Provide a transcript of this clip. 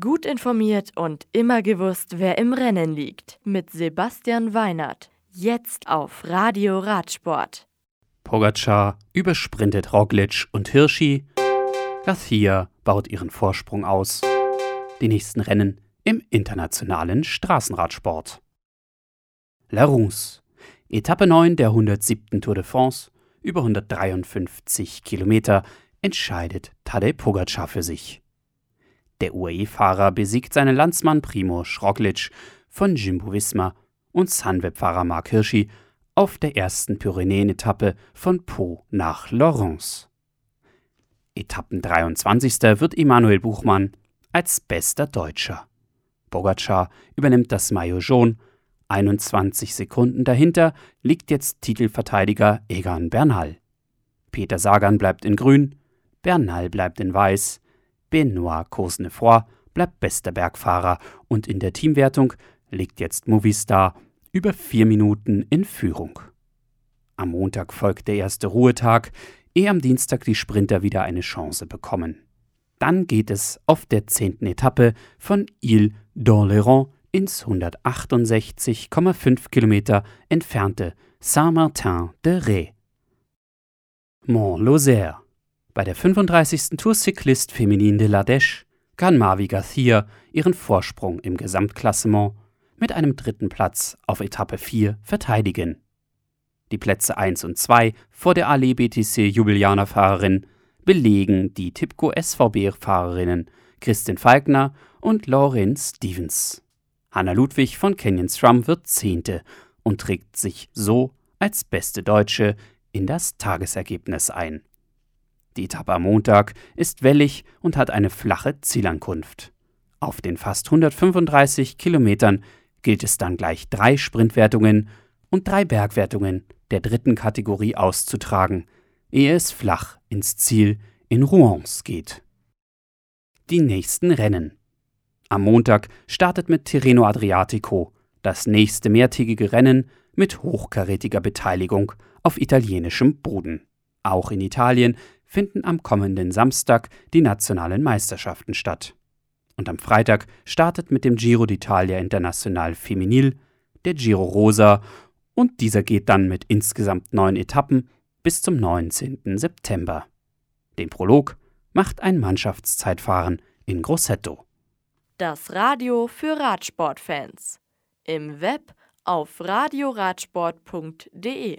Gut informiert und immer gewusst, wer im Rennen liegt. Mit Sebastian Weinert. Jetzt auf Radio Radsport. Pogacar übersprintet Roglic und Hirschi. Garcia baut ihren Vorsprung aus. Die nächsten Rennen im internationalen Straßenradsport. La Rousse. Etappe 9 der 107. Tour de France, über 153 Kilometer, entscheidet Tadej Pogacar für sich. Der UAE-Fahrer besiegt seinen Landsmann Primo Roglic von Jumbo-Visma und Sunweb-Fahrer Mark Hirschi auf der ersten Pyrenäen-Etappe von Po nach Laurence. Etappen 23. wird Emanuel Buchmann als bester Deutscher. Bogacar übernimmt das Maillot jaune. 21 Sekunden dahinter liegt jetzt Titelverteidiger Egan Bernal. Peter Sagan bleibt in grün, Bernal bleibt in weiß, Benoit Cosnefroy bleibt bester Bergfahrer und in der Teamwertung liegt jetzt Movistar über vier Minuten in Führung. Am Montag folgt der erste Ruhetag, ehe am Dienstag die Sprinter wieder eine Chance bekommen. Dann geht es auf der zehnten Etappe von Ile d'Oléron ins 168,5 Kilometer entfernte Saint-Martin-de-Ré. Mont-Lozère bei der 35. Tour Cycliste Féminine de l'Ardèche kann Mavi Garcia ihren Vorsprung im Gesamtklassement mit einem dritten Platz auf Etappe 4 verteidigen. Die Plätze 1 und 2 vor der Ali BTC Jubilianer Fahrerin belegen die Tipco SVB Fahrerinnen Kristin Falkner und Lauren Stevens. Hanna Ludwig von Canyon Strum wird Zehnte und trägt sich so als beste Deutsche in das Tagesergebnis ein. Die Etappe am Montag ist wellig und hat eine flache Zielankunft. Auf den fast 135 Kilometern gilt es dann gleich drei Sprintwertungen und drei Bergwertungen der dritten Kategorie auszutragen, ehe es flach ins Ziel in Rouen geht. Die nächsten Rennen. Am Montag startet mit Tirreno Adriatico das nächste mehrtägige Rennen mit hochkarätiger Beteiligung auf italienischem Boden. Auch in Italien finden am kommenden Samstag die nationalen Meisterschaften statt. Und am Freitag startet mit dem Giro d'Italia International Feminil der Giro Rosa und dieser geht dann mit insgesamt neun Etappen bis zum 19. September. Den Prolog macht ein Mannschaftszeitfahren in Grosseto. Das Radio für Radsportfans. Im Web auf radioradsport.de